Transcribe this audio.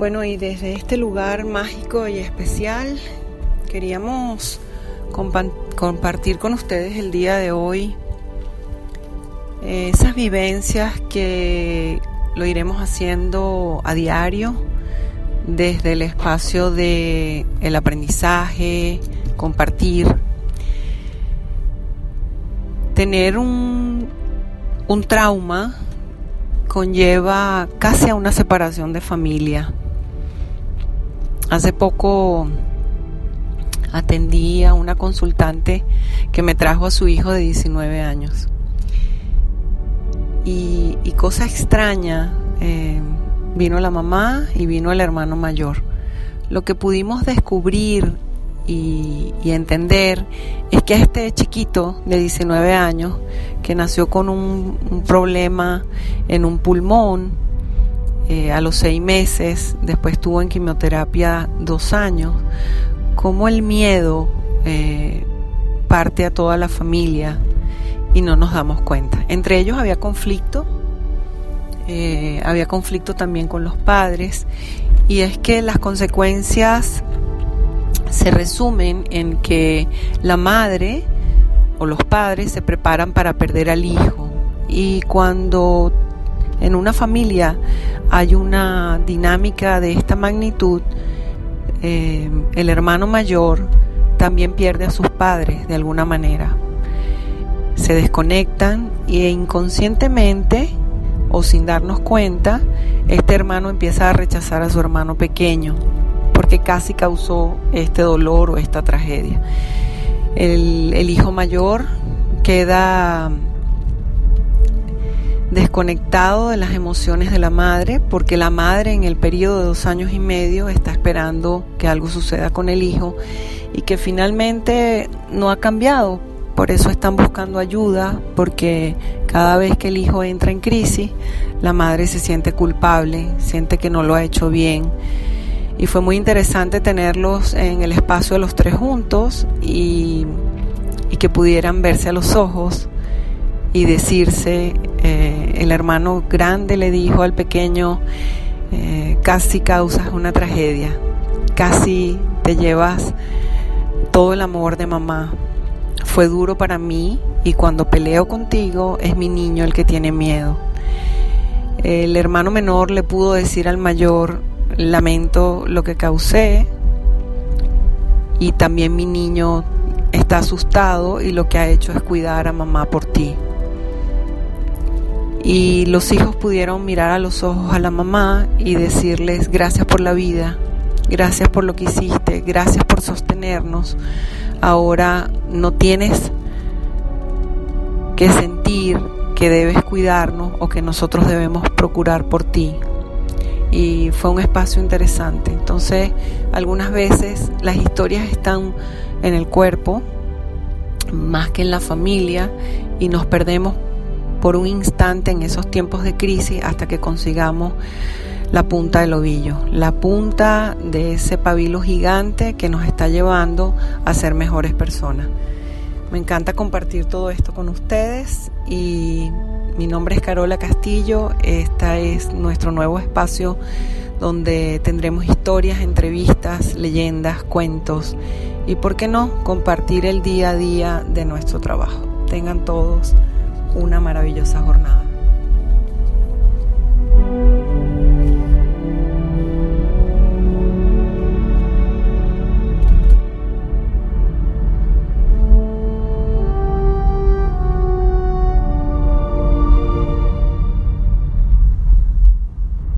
Bueno, y desde este lugar mágico y especial queríamos compartir con ustedes el día de hoy eh, esas vivencias que lo iremos haciendo a diario desde el espacio de el aprendizaje, compartir, tener un, un trauma conlleva casi a una separación de familia Hace poco atendí a una consultante que me trajo a su hijo de 19 años. Y, cosa extraña, eh, vino la mamá y vino el hermano mayor. Lo que pudimos descubrir y, entender es que este chiquito de 19 años, que nació con un problema en un pulmón, eh, a los seis meses, después estuvo en quimioterapia dos años, como el miedo eh, parte a toda la familia y no nos damos cuenta. Entre ellos había conflicto, eh, había conflicto también con los padres y es que las consecuencias se resumen en que la madre o los padres se preparan para perder al hijo y cuando en una familia hay una dinámica de esta magnitud, eh, el hermano mayor también pierde a sus padres de alguna manera. Se desconectan e inconscientemente o sin darnos cuenta, este hermano empieza a rechazar a su hermano pequeño porque casi causó este dolor o esta tragedia. el hijo mayor queda desconectado de las emociones de la madre, porque la madre en el periodo de dos años y medio está esperando que algo suceda con el hijo y que finalmente no ha cambiado. Por eso están buscando ayuda, porque cada vez que el hijo entra en crisis, la madre se siente culpable, siente que no lo ha hecho bien. Y fue muy interesante tenerlos en el espacio de los tres juntos y, y que pudieran verse a los ojos y decirse, eh, el hermano grande le dijo al pequeño, eh, casi causas una tragedia, casi te llevas todo el amor de mamá. Fue duro para mí y cuando peleo contigo es mi niño el que tiene miedo. El hermano menor le pudo decir al mayor, lamento lo que causé y también mi niño está asustado y lo que ha hecho es cuidar a mamá por ti y los hijos pudieron mirar a los ojos a la mamá y decirles gracias por la vida, gracias por lo que hiciste, gracias por sostenernos. Ahora no tienes que sentir que debes cuidarnos o que nosotros debemos procurar por ti. Y fue un espacio interesante. Entonces, algunas veces las historias están en el cuerpo más que en la familia y nos perdemos por un instante en esos tiempos de crisis hasta que consigamos la punta del ovillo, la punta de ese pabilo gigante que nos está llevando a ser mejores personas. Me encanta compartir todo esto con ustedes y mi nombre es Carola Castillo, este es nuestro nuevo espacio donde tendremos historias, entrevistas, leyendas, cuentos y, por qué no, compartir el día a día de nuestro trabajo. Tengan todos una maravillosa jornada.